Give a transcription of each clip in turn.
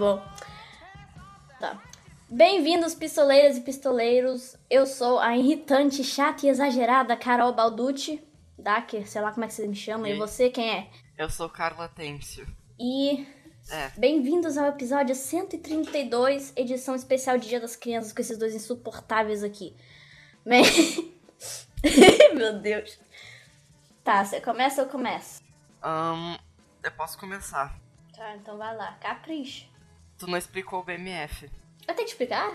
bom. Tá. Bem-vindos, pistoleiras e pistoleiros. Eu sou a irritante, chata e exagerada Carol Balducci. Dacker, sei lá como é que você me chama. E, E? você, quem é? Eu sou Carla Têncio. E É, bem-vindos ao episódio 132, edição especial de Dia das Crianças, com esses dois insuportáveis aqui. Bem... Meu Deus. Tá, você começa ou eu começo? ahn, eu posso começar. Tá, então vai lá. Capricha. Tu não explicou o BMF. Eu tenho que explicar?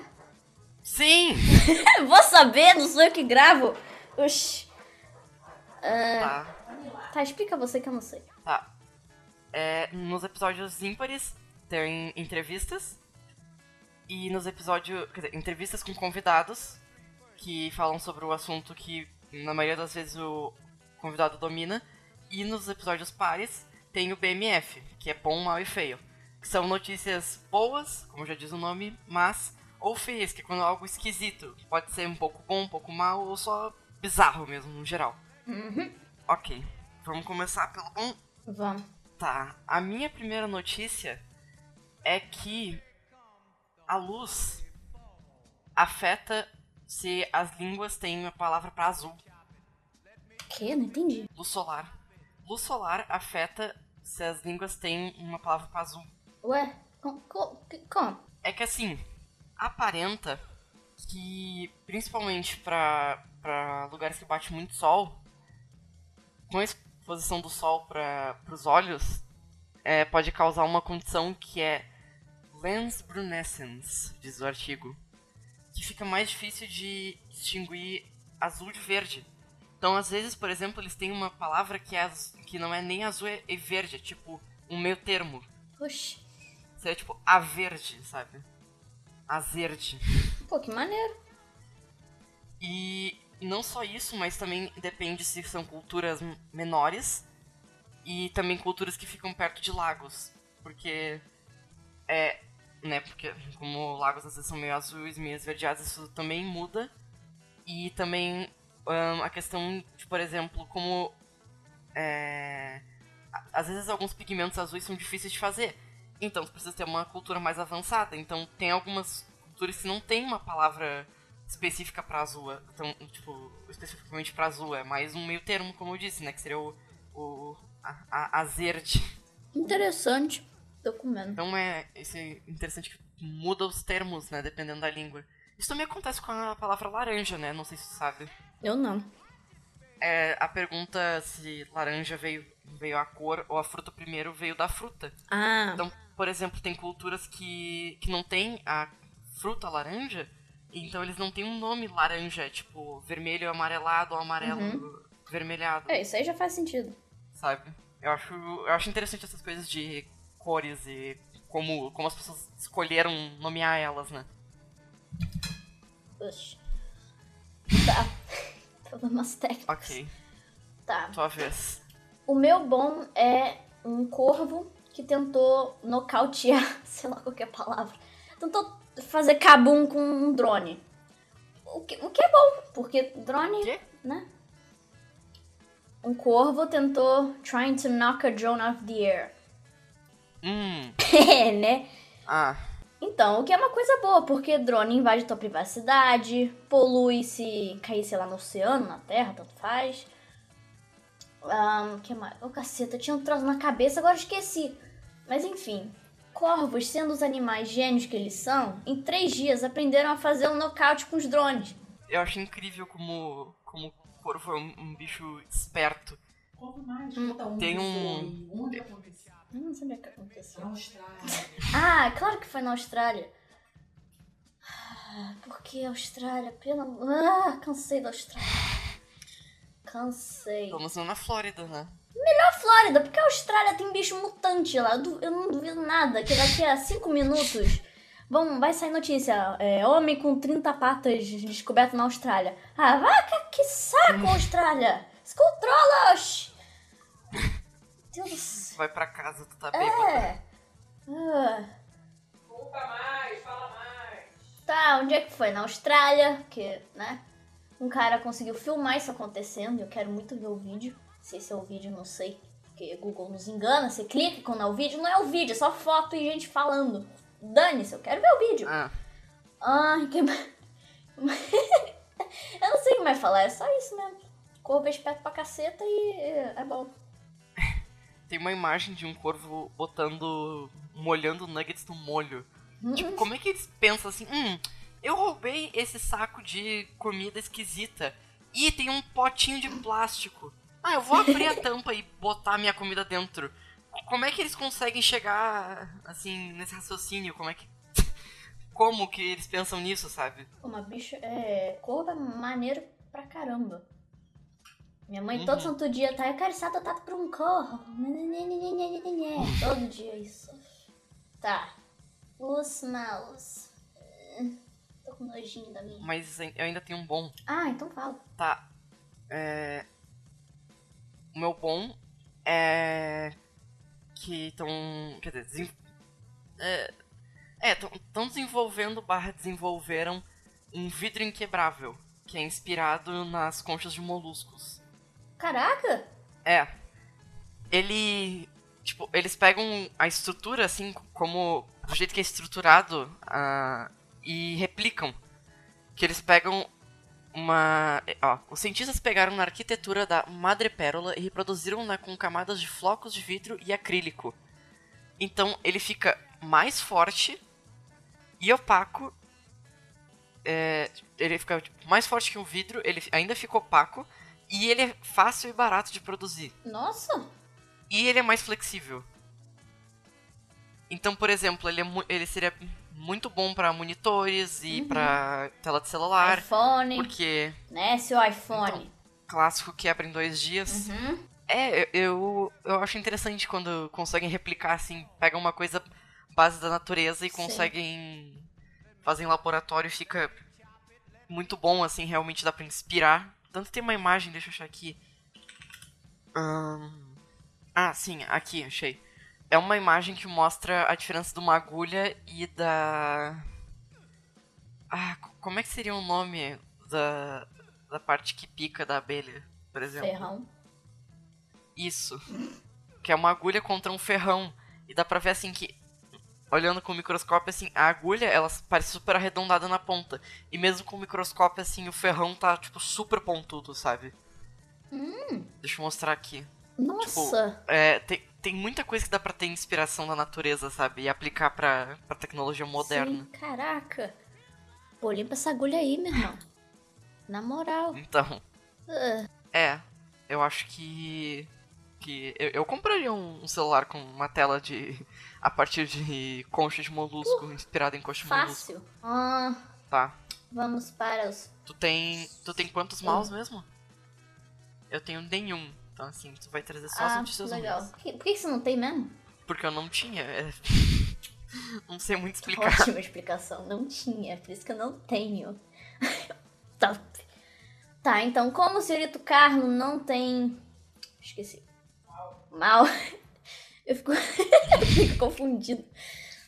Sim! Vou saber, não sou eu que gravo. Oxi. Tá, Tá, explica você que eu não sei. tá. É, nos episódios ímpares tem entrevistas. E nos episódios. Quer dizer, entrevistas com convidados que falam sobre o assunto que na maioria das vezes o convidado domina. E nos episódios pares tem o BMF, que é bom, mal e feio. Que são notícias boas, como já diz o nome, mas ou feias, que é quando é algo esquisito. que Pode ser um pouco bom, um pouco mal, ou só bizarro mesmo, no geral. Ok, vamos começar pelo bom. Vamos. Tá, a minha primeira notícia é que a luz afeta se as línguas têm uma palavra para azul. Que? Não entendi. Luz solar. Luz solar afeta se as línguas têm uma palavra para azul. Ué? Com, com, que- como? É que assim, aparenta que, principalmente pra pra lugares que bate muito sol, com a exposição do sol para os olhos, é, pode causar uma condição que é lens brunescens, diz o artigo, que fica mais difícil de distinguir azul de verde. Então, às vezes, por exemplo, eles têm uma palavra que, é, que não é nem azul e verde, é tipo um meio termo. Oxi. Seria tipo a verde, sabe? Azerde. Pô, que maneiro. E não só isso, mas também depende se são culturas menores e também culturas que ficam perto de lagos. Porque é. Né, porque como lagos às vezes são meio azuis, meio esverdeados, isso também muda. E também ahn, a questão de, por exemplo, como. É, a- às vezes alguns pigmentos azuis são difíceis de fazer. Então você precisa ter uma cultura mais avançada. Então tem algumas culturas que não tem uma palavra específica pra azul. Então, tipo, especificamente pra azul. É mais um meio termo, como eu disse, né? Que seria o. o a. Interessante. Tô comendo. Então é. Isso é interessante que muda os termos, né? Dependendo da língua. Isso também acontece com a palavra laranja, né? Não sei se você sabe. Eu não. É, a pergunta se laranja veio, veio a cor ou a fruta primeiro veio da fruta. Ah, Então, por exemplo, tem culturas que, que não tem a fruta laranja, então eles não têm um nome laranja, é tipo vermelho amarelado ou amarelo vermelhado, é, isso aí já faz sentido. sabe? Eu acho, eu acho interessante essas coisas de cores e como, como as pessoas escolheram nomear elas, né? Oxi. Tá. Problemas técnicos. Ok, Tá. tua vez. O meu bom é um corvo que tentou nocautear, sei lá qual que é a palavra. Tentou fazer cabum com um drone. O que, o que é bom, porque drone, Quê? né? Um corvo tentou trying to knock a drone off the air. Hum, É, né? ah, Então, o que é uma coisa boa, porque drone invade tua privacidade, polui se cair, sei lá, no oceano, na terra, tanto faz. Ahn, que mais? Ô, caceta, eu tinha um troço na cabeça, agora eu esqueci. Mas enfim, corvos, sendo os animais gênios que eles são, em três dias aprenderam a fazer um nocaute com os drones. eu acho incrível como, como o corvo é um, um bicho esperto. Conta mais, onde Tem um- aconteceu. Eu não sabia o que aconteceu. Na Austrália. Ah, claro que foi na Austrália. Ah, Por que Austrália? Pelo amor... Ah, cansei da Austrália. Cansei. Não na Flórida, né? Na Flórida, porque a Austrália tem bicho mutante lá. Eu, du- eu não duvido nada que daqui a 5 minutos vão, vai sair notícia. É, homem com 30 patas descoberto na Austrália. Ah, vaca, que saco, Austrália! Se controla, oxi! Deus do céu. Vai pra casa, tu tá bêbado. É. Conta mais, fala mais. Tá, onde é que foi? Na Austrália, que, né? Um cara conseguiu filmar isso acontecendo. Eu quero muito ver o vídeo. Se esse é o vídeo, não sei. Porque Google nos engana, você clica quando é o vídeo, não é o vídeo, é só foto e gente falando. Dane-se, eu quero ver o vídeo. Ah, Ai, que. eu não sei o que mais falar, é só isso mesmo. Corvo é esperto pra caceta e é bom. Tem uma imagem de um corvo botando. molhando nuggets no molho. Tipo, como é que eles pensam assim? Hum, eu roubei esse saco de comida esquisita. E tem um potinho de plástico. Ah, eu vou abrir a tampa e botar minha comida dentro. Como é que eles conseguem chegar, assim, nesse raciocínio? Como é que. Como que eles pensam nisso, sabe? Uma bicha. É. Corvo é maneiro pra caramba. Minha mãe Uhum. todo santo dia tá. Eu quero ser adotado por um corvo. Todo dia isso. Tá. Os maus. Hum, Tô com nojinho da minha. Mas eu ainda tenho um bom. Ah, então fala. Tá. É. O meu bom é. Que estão. Quer dizer, é. Estão desenvolvendo barra desenvolveram um vidro inquebrável. Que é inspirado nas conchas de moluscos. Caraca! É. Ele. Tipo, eles pegam a estrutura, assim, como. Do jeito que é estruturado. ah, e replicam. Que eles pegam uma. Ó, os cientistas pegaram na arquitetura da madrepérola e reproduziram-na com camadas de flocos de vidro e acrílico. Então ele fica mais forte e opaco. É, ele fica tipo, mais forte que um vidro, ele ainda fica opaco e ele é fácil e barato de produzir. Nossa! E ele é mais flexível. Então, por exemplo, ele, é ele seria muito bom pra monitores e pra tela de celular, iPhone, porque né? Seu iPhone. clássico quebra em dois dias. Uhum. É, eu, eu acho interessante quando conseguem replicar assim, pegam uma coisa base da natureza e Sim. conseguem fazer em laboratório e fica muito bom, assim, realmente dá pra inspirar. Tanto tem uma imagem, deixa eu achar aqui. Ah, sim, aqui, achei. É uma imagem que mostra a diferença de uma agulha e da. Ah, co- como é que seria o nome da, da parte que pica da abelha, por exemplo? Ferrão. Isso. Que é uma agulha contra um ferrão. E dá pra ver assim que, olhando com o microscópio, assim, a agulha, ela parece super arredondada na ponta. E mesmo com o microscópio, assim, o ferrão tá, tipo, super pontudo, sabe? Deixa eu mostrar aqui. Nossa! É, tem, tem muita coisa que dá pra ter inspiração da natureza, sabe? E aplicar pra, pra tecnologia moderna. Sim, caraca. Pô, limpa essa agulha aí, meu irmão. Na moral. Então, Ah, é. Eu acho que. Que eu, eu compraria um, um celular com uma tela de. a partir de concha de molusco, inspirado em concha de molusco. fácil. Ah, Tá. vamos para os. Tu tem. Tu tem quantos mouse mesmo? Eu tenho nenhum. Então assim, tu vai trazer só as Ah, notícias legal. Por que, por que você não tem mesmo? Porque eu não tinha. é. não sei muito explicar. Ótima explicação. Não tinha, por isso que eu não tenho. Top. Tá, então, como o senhorito Carlo não tem. Esqueci. Mal. Eu fico, eu fico confundido.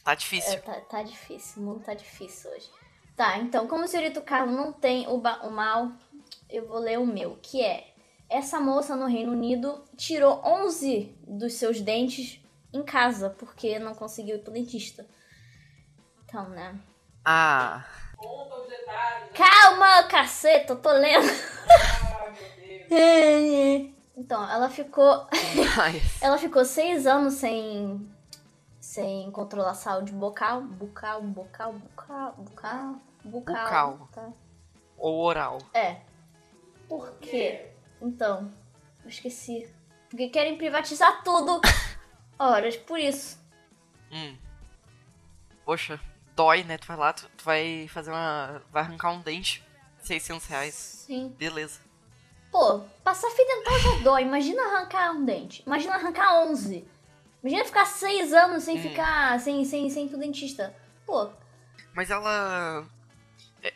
Tá É, difícil. tá, tá difícil, o mundo tá difícil hoje. Tá, então, como o senhorito Carlo não tem o, o mal, eu vou ler o meu, que é: essa moça no Reino Unido tirou 11 dos seus dentes em casa, porque não conseguiu ir pro dentista. Então, né? Ah. Calma, caceta, eu tô lendo. Ah, meu Deus. Então, ela ficou. Ela ficou seis anos sem. sem controlar a saúde bucal. Bucal, bucal, bucal, bucal. Bucal. Bucal. Tá. Ou oral. É. Por quê? Então, eu esqueci. Porque querem privatizar tudo. Horas, por isso. Hum. Poxa, dói, né? Tu vai lá, tu, tu vai fazer uma. Vai arrancar um dente. 600 reais. Sim. Beleza. Pô, passar fio dental já dói. Imagina arrancar um dente. Imagina arrancar 11. Imagina ficar seis anos sem Hum. ficar. sem, sem, sem ir pro dentista. Pô, Mas ela.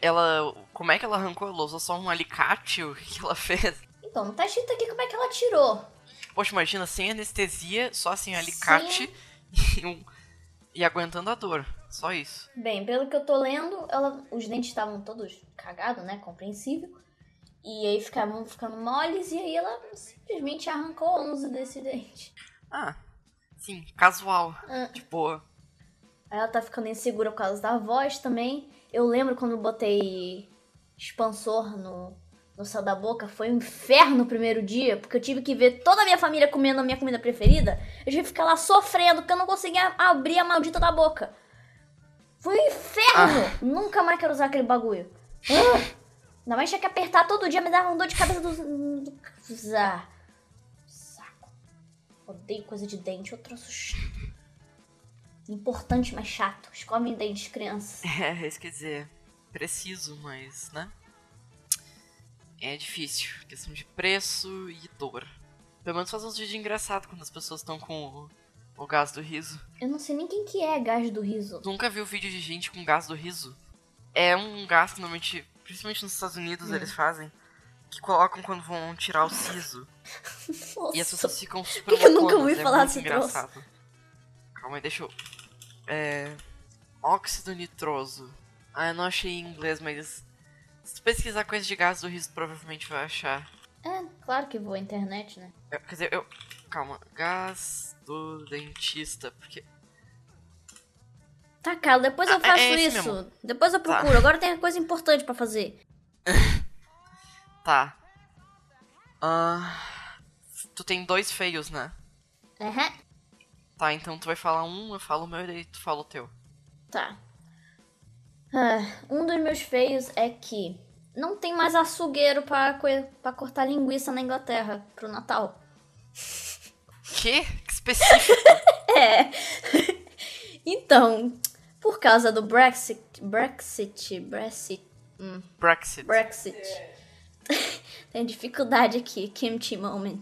Ela. Como é que ela arrancou? Ela usou só um alicate? O que ela fez? então, não tá escrito aqui como é que ela tirou. Poxa, imagina, sem anestesia, só sem alicate e, um- e aguentando a dor. Só isso. Bem, pelo que eu tô lendo, ela, os dentes estavam todos cagados, né? Compreensível. E aí ficavam ficando moles e aí ela simplesmente arrancou 11 desse dente. Ah, sim, casual. Ah. De boa. Aí ela tá ficando insegura por causa da voz também. Eu lembro quando eu botei expansor no, no céu da boca, foi um inferno o primeiro dia, porque eu tive que ver toda a minha família comendo a minha comida preferida. Eu tive que ficar lá sofrendo, porque eu não conseguia abrir a maldita da boca. Foi um inferno! Nunca mais quero usar aquele bagulho. Ah! Ainda mais tinha que apertar todo dia, me dava uma dor de cabeça do. do... Ah, Saco. Odeio coisa de dente, eu troço chato. Importante, mas chato. Escovem dentes, crianças. É, isso quer dizer, preciso, mas, né? É difícil. Questão de preço e dor. Pelo menos faz uns vídeos engraçados quando as pessoas estão com o, o gás do riso. Eu não sei nem quem que é gás do riso. Nunca viu vídeo de gente com gás do riso? É um gás que normalmente, principalmente nos Estados Unidos, Hum. eles fazem. Que colocam quando vão tirar o siso. Nossa. E as pessoas ficam super Por que que eu nunca ouvi é falar desse engraçado. Calma aí, deixa eu... É... Óxido nitroso. Ah, eu não achei em inglês, mas... Se tu pesquisar coisa de gás do riso, provavelmente vai achar. É, claro que vou à internet, né? Eu- quer dizer, eu... Calma. Gás do dentista, porque... Tá, cara, depois eu Ah, é faço esse isso. mesmo. Tá. Depois eu procuro. Agora tem coisa importante pra fazer. Tá. Ah... Tu tem dois feios, né? Aham. Tá, então tu vai falar um, eu falo o meu e tu fala o teu. Tá. Ah, um dos meus feios é que não tem mais açougueiro pra, pra cortar linguiça na Inglaterra pro Natal. Que? Que específico. É. então, por causa do Brexit. Brexit. Brexit. Brexit. Brexit. Tem dificuldade aqui, kimchi moment.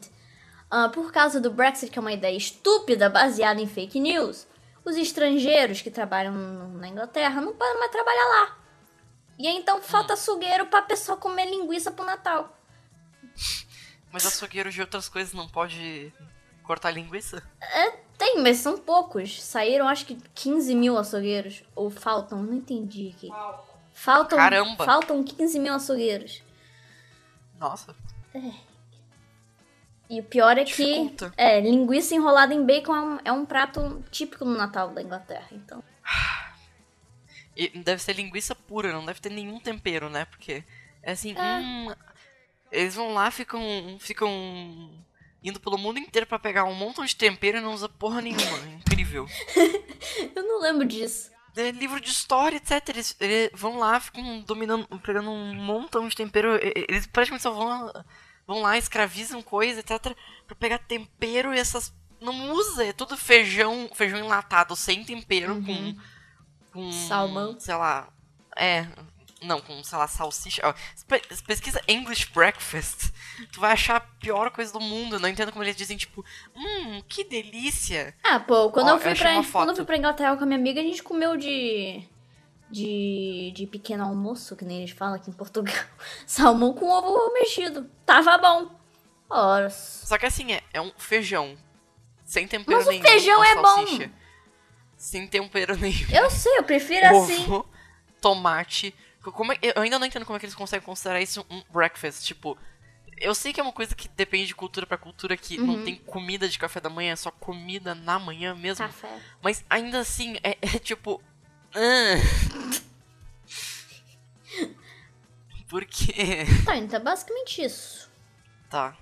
Ah, por causa do Brexit, que é uma ideia estúpida baseada em fake news, os estrangeiros que trabalham na Inglaterra não podem mais trabalhar lá. E aí, então falta açougueiro pra pessoa comer linguiça pro Natal. Mas açougueiro de outras coisas não pode cortar linguiça? Tem, mas são poucos. Saíram acho que 15 mil açougueiros. Ou faltam, não entendi aqui. Faltam, Caramba. faltam 15 mil açougueiros. Nossa. E o pior é que é, linguiça enrolada em bacon é um, é um prato típico no Natal da Inglaterra. Então, E deve ser linguiça pura, não deve ter nenhum tempero, né? Porque é assim, hum, eles vão lá, ficam, ficam indo pelo mundo inteiro pra pegar um montão de tempero e não usa porra nenhuma. É Incrível. eu não lembro disso. É livro de história, etc. Eles, eles vão lá, ficam dominando, pegando um montão de tempero. Eles praticamente só vão, vão lá, escravizam coisa, etc. Pra pegar tempero e essas. Não usa, é tudo feijão, feijão enlatado sem tempero, com, com. Salmão. Sei lá. É. Não, com, sei lá, salsicha. Ó, pesquisa English Breakfast. Tu vai achar a pior coisa do mundo. Eu não entendo como eles dizem, tipo, hum, que delícia. Ah, pô, quando, Ó, eu, eu fui achei pra, quando eu fui pra Inglaterra com a minha amiga, a gente comeu de. De, de pequeno almoço, que nem eles falam aqui em Portugal. Salmão com ovo mexido. Tava bom. Ora. Só que assim, é, é um feijão. Sem tempero Mas o nenhum. feijão com é bom. salsicha, Sem tempero nenhum. Eu sei, eu prefiro assim. Ovo, tomate. Como é- eu ainda não entendo como é que eles conseguem considerar isso um breakfast. Tipo, eu sei que é uma coisa que depende de cultura pra cultura, que Uhum. não tem comida de café da manhã, é só comida na manhã mesmo. Café. Mas ainda assim, é, é tipo. ah. Por quê? Tá, então é basicamente isso. Tá.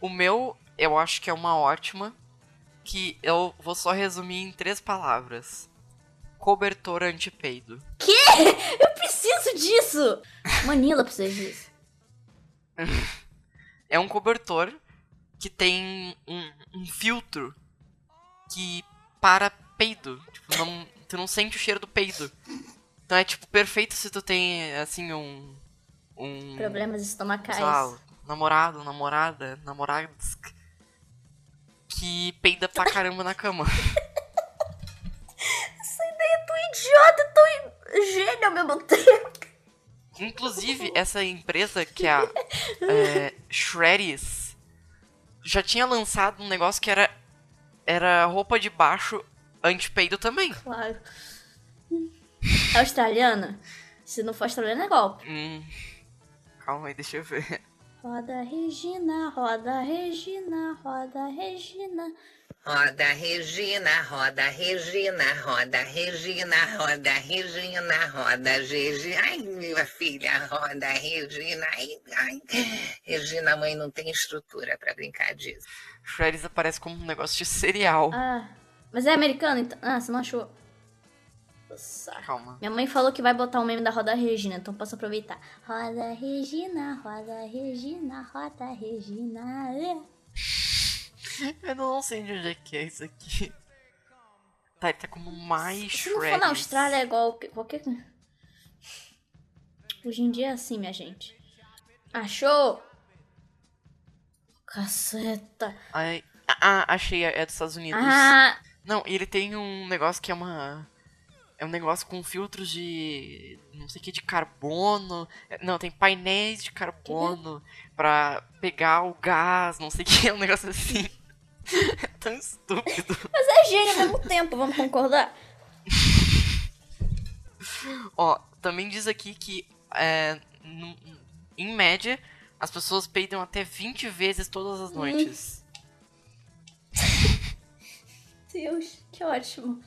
O meu, eu acho que é uma ótima. Que eu vou só resumir em três palavras: cobertor antipeido. Eu preciso disso! Manila precisa disso. É um cobertor que tem um, um filtro que para peido. Tipo, não, tu não sente o cheiro do peido. Então é tipo perfeito se tu tem assim um. Um. Problemas estomacais. lá, namorado, namorada, namorados que peida pra caramba na cama. Idiota e tão gênio ao mesmo tempo. Inclusive, essa empresa que é a é, Shreddies já tinha lançado um negócio que era, era roupa de baixo anti-peido também. Claro. É australiana? Se não for australiana, é golpe. Hum, calma aí, deixa eu ver. Roda Regina, roda Regina, roda Regina. Roda Regina, roda Regina, roda Regina, roda Regina, roda Regina. Ai, minha filha, roda Regina. Ai, ai. Regina, mãe não tem estrutura pra brincar disso. Shreddies aparece como um negócio de cereal. Ah, mas é americano então? Ah, você não achou? Saco. Calma. Minha mãe falou que vai botar o meme da Roda Regina, então posso aproveitar. Roda Regina, Roda Regina, Roda Regina. é. Eu não sei de onde é que é isso aqui. Tá, ele tá como mais Se não for Shreddies. na Austrália, é igual qualquer. Hoje em dia é assim, minha gente. Achou? Caceta. Ai, ah, achei, é dos Estados Unidos. Ah, Não, e ele tem um negócio que é uma. É um negócio com filtros de. não sei o que, de carbono. É, Não, tem painéis de carbono pra pegar o gás, não sei o que, é um negócio assim. É tão estúpido. mas é gênio ao mesmo tempo, vamos concordar? Ó, também diz aqui que, é, em média, as pessoas peidam até 20 vezes todas as noites. Deus, que ótimo.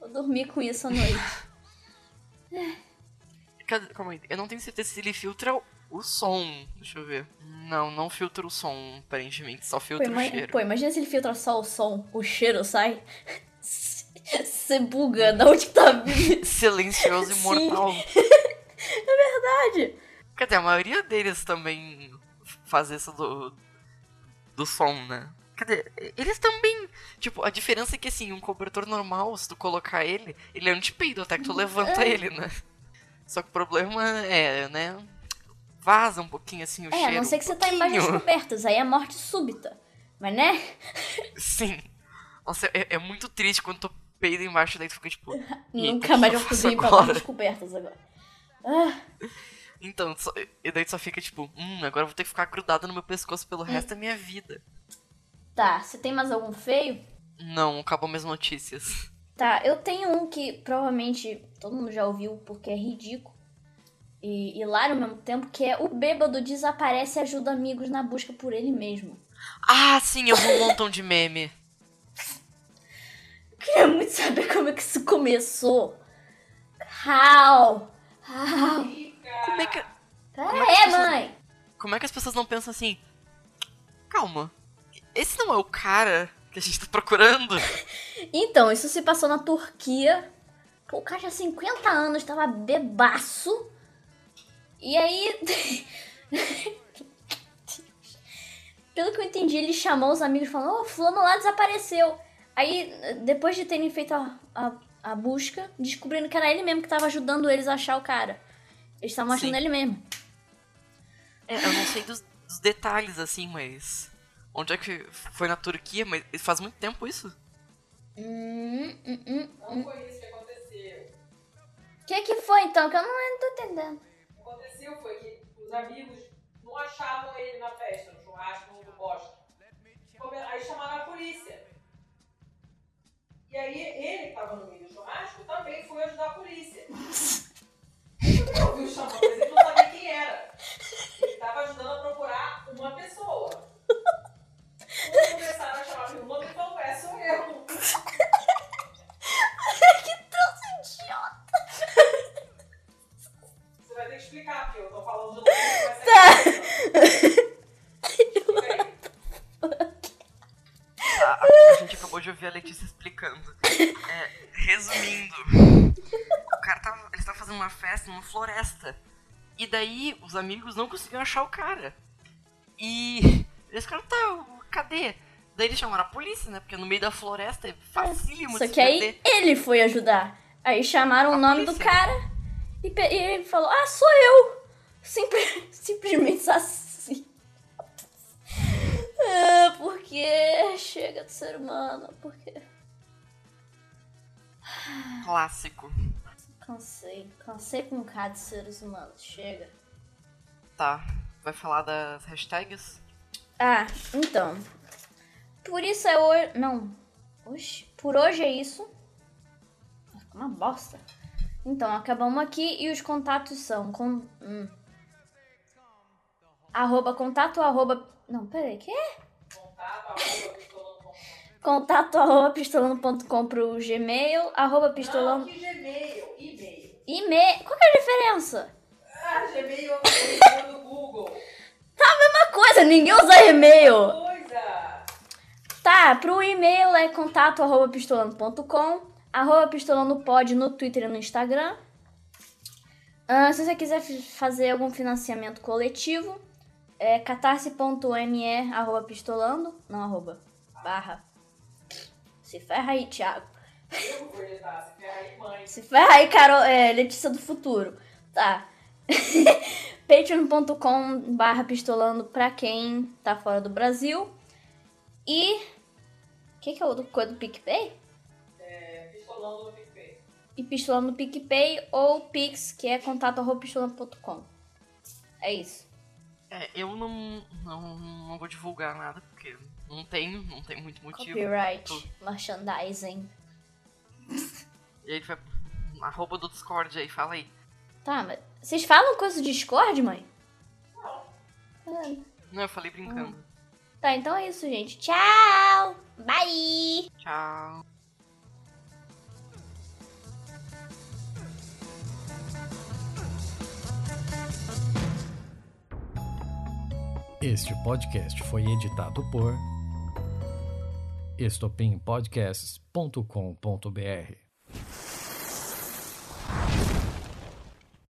Vou dormir com isso à noite. Cadê- Calma aí, eu não tenho certeza se ele filtra o, o som. Deixa eu ver. Não, não filtra o som, aparentemente, só Pô, filtra o ima- cheiro. pô, imagina se ele filtra só o som, o cheiro sai. Você buga da onde tá vindo. Silencioso e Sim. mortal. Verdade. Cadê? A maioria deles também faz isso do, do som, né? Cadê? Eles também. Tipo, a diferença é que assim, um cobertor normal, se tu colocar ele, ele é antipeido até que tu levanta ele, né? Só que o problema é, né? Vaza um pouquinho assim o É, cheiro. a não ser que um você tá embaixo das pouquinho. cobertas, aí é morte súbita. Mas né? Sim. Nossa, é, é muito triste quando tu peida embaixo, daí tu fica tipo. "Eita, Nunca mais eu fui pra agora?" morte das cobertas agora. Ah, Então, só- e daí tu só fica tipo, hum, agora eu vou ter que ficar grudado no meu pescoço pelo resto da minha vida. Tá, você tem mais algum feio? Não, acabou minhas notícias. Tá, eu tenho um que provavelmente todo mundo já ouviu porque é ridículo e hilário ao mesmo tempo, que é o bêbado desaparece e ajuda amigos na busca por ele mesmo. Ah, sim, eu vi um montão de meme. Eu queria muito saber como é que isso começou. How? How? Como é que, Pera Como é que pessoas- mãe. como é que as pessoas não pensam assim? Calma, esse não é o cara que a gente tá procurando? Então, isso se passou na Turquia. Pô, o cara tinha 50 anos, tava bebaço. E aí. Pelo que eu entendi, ele chamou os amigos falando: Ô, Fulano lá desapareceu. Aí, depois de terem feito a, a, a busca, descobrindo que era ele mesmo que tava ajudando eles a achar o cara. Eles estavam achando Sim. ele mesmo. É, eu não sei dos, dos detalhes, assim, mas... Onde é que foi na Turquia? Mas faz muito tempo isso? Hum, hum, hum. Não foi isso que aconteceu. O que que foi então? Que eu não, não tô entendendo. O que aconteceu foi que os amigos não achavam ele na festa, no churrasco do Bosta. Come- Aí chamaram a polícia. E aí ele, que estava no meio do churrasco, também foi ajudar a polícia. Ele ouviu chamando, mas ele não sabia quem era. Ele estava ajudando a procurar uma pessoa. Quando começaram a chamar meu nome, ele falou, é, sou eu. Você vai ter que explicar, porque eu tô falando ser Explica aí. A, gente acabou de ouvir a Letícia explicando. É, resumindo, o cara tava, ele tava fazendo uma festa numa floresta. E daí os amigos não conseguiam achar o cara. E eles ficaram, tá, cadê? Daí eles chamaram a polícia, né? Porque no meio da floresta é facílimo Só de que aí perder. ele foi ajudar. Aí chamaram A o nome do polícia. cara e, e ele falou: Ah, sou eu! Simple- simplesmente assim. Ah, porque chega de ser humano, porque. Clássico. Cansei, cansei com um cara de seres humanos, chega. Tá, vai falar das hashtags? Ah, então. Por isso é hoje. Não. Oxi, por hoje é isso. Uma bosta. Então, acabamos aqui e os contatos são com. hum. arroba contato arroba. Não, peraí, que? Contato, arroba, pistolando.com. Contato arroba pistolando.com pro Gmail, arroba pistolando. Não, que Gmail, e-mail. E-mail. Qual que é a diferença? Ah, Gmail é o e-mail do Google. Coisa, ninguém usa e-mail. Tá, pro e-mail é contato arroba pistolando.com, arroba pistolando pode no Twitter e no Instagram. Ah, se você quiser fazer algum financiamento coletivo, é catarse.me arroba pistolando, não arroba, barra. Se ferra aí, Thiago. Editar, se ferra aí, mãe. Se ferra aí, Carol, é, Letícia do Futuro. Tá. patreon.com barra pistolando pra quem tá fora do Brasil. E... O que, que é o do coisa do PicPay? É, pistolando no PicPay. E pistolando no PicPay ou Pix, que é contato arroba pistolando.com. É isso. É, eu não, não, não vou divulgar nada, porque não tenho, não tem muito motivo. Copyright, Tô- merchandising. E aí vai. Arroba do Discord aí, fala aí. Tá, mas vocês falam coisa do Discord, mãe? Não, eu falei brincando. Tá, então é isso, gente. Tchau! Bye! Tchau. Este podcast foi editado por estopimpodcasts.com.br.